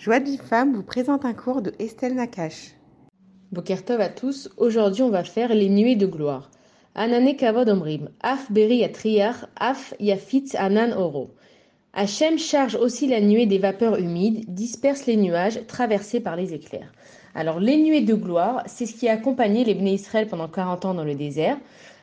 Joie de vous présente un cours de Estelle Nakache. Bokertov à tous, aujourd'hui on va faire les nuées de gloire. Anane kavod omrim, af. Hachem charge aussi la nuée des vapeurs humides, disperse les nuages traversés par les éclairs. Alors les nuées de gloire, c'est ce qui a accompagné les Bnei Israël pendant 40 ans dans le désert.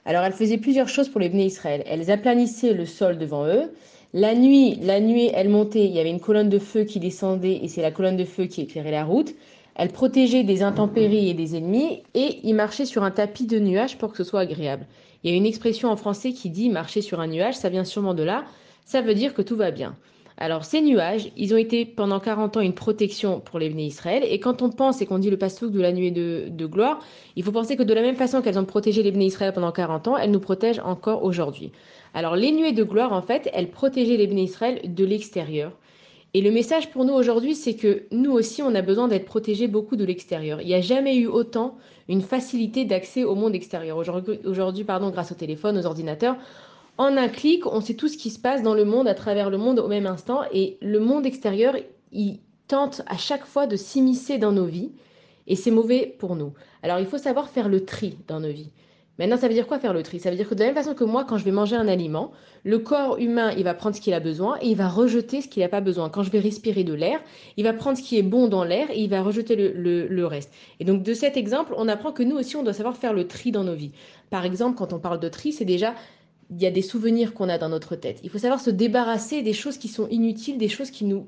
Alors elles faisaient plusieurs choses pour les Bnei Israël. Elles aplanissaient le sol devant eux, la nuit, la nuit, elle montait, il y avait une colonne de feu qui descendait et c'est la colonne de feu qui éclairait la route. Elle protégeait des intempéries et des ennemis et il marchait sur un tapis de nuages pour que ce soit agréable. Il y a une expression en français qui dit marcher sur un nuage, ça vient sûrement de là, ça veut dire que tout va bien. Alors ces nuages, ils ont été pendant 40 ans une protection pour les Bnei Israël. Et quand on pense et qu'on dit le pastouk de la nuée de, gloire, il faut penser que de la même façon qu'elles ont protégé les Bnei Israël pendant 40 ans, elles nous protègent encore aujourd'hui. Alors les nuées de gloire, en fait, elles protégeaient les Bnei Israël de l'extérieur. Et le message pour nous aujourd'hui, c'est que nous aussi, on a besoin d'être protégés beaucoup de l'extérieur. Il n'y a jamais eu autant une facilité d'accès au monde extérieur. Aujourd'hui, pardon, grâce au téléphone, aux ordinateurs, en un clic, on sait tout ce qui se passe dans le monde, à travers le monde au même instant. Et le monde extérieur, il tente à chaque fois de s'immiscer dans nos vies. Et c'est mauvais pour nous. Alors il faut savoir faire le tri dans nos vies. Maintenant, ça veut dire quoi faire le tri? Ça veut dire que de la même façon que moi, quand je vais manger un aliment, le corps humain, il va prendre ce qu'il a besoin et il va rejeter ce qu'il n'a pas besoin. Quand je vais respirer de l'air, il va prendre ce qui est bon dans l'air et il va rejeter le, reste. Et donc, de cet exemple, on apprend que nous aussi, on doit savoir faire le tri dans nos vies. Par exemple, quand on parle de tri, c'est déjà il y a des souvenirs qu'on a dans notre tête. Il faut savoir se débarrasser des choses qui sont inutiles, des choses qui nous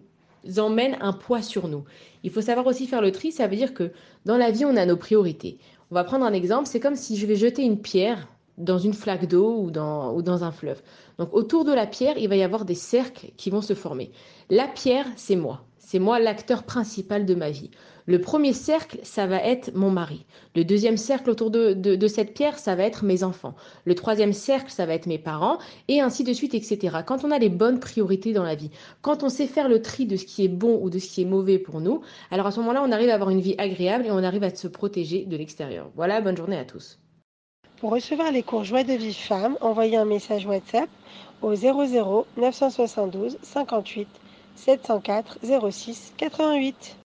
emmènent un poids sur nous. Il faut savoir aussi faire le tri, ça veut dire que dans la vie, on a nos priorités. On va prendre un exemple, c'est comme si je vais jeter une pierre dans une flaque d'eau ou dans, un fleuve. Donc autour de la pierre, il va y avoir des cercles qui vont se former. La pierre, c'est moi. C'est moi l'acteur principal de ma vie. Le premier cercle, ça va être mon mari. Le deuxième cercle autour de, cette pierre, ça va être mes enfants. Le troisième cercle, ça va être mes parents, et ainsi de suite, etc. Quand on a les bonnes priorités dans la vie, quand on sait faire le tri de ce qui est bon ou de ce qui est mauvais pour nous, alors à ce moment-là, on arrive à avoir une vie agréable et on arrive à se protéger de l'extérieur. Voilà, bonne journée à tous. Pour recevoir les cours Joie de vie femme, envoyez un message WhatsApp au 00 972 58 704 06 88.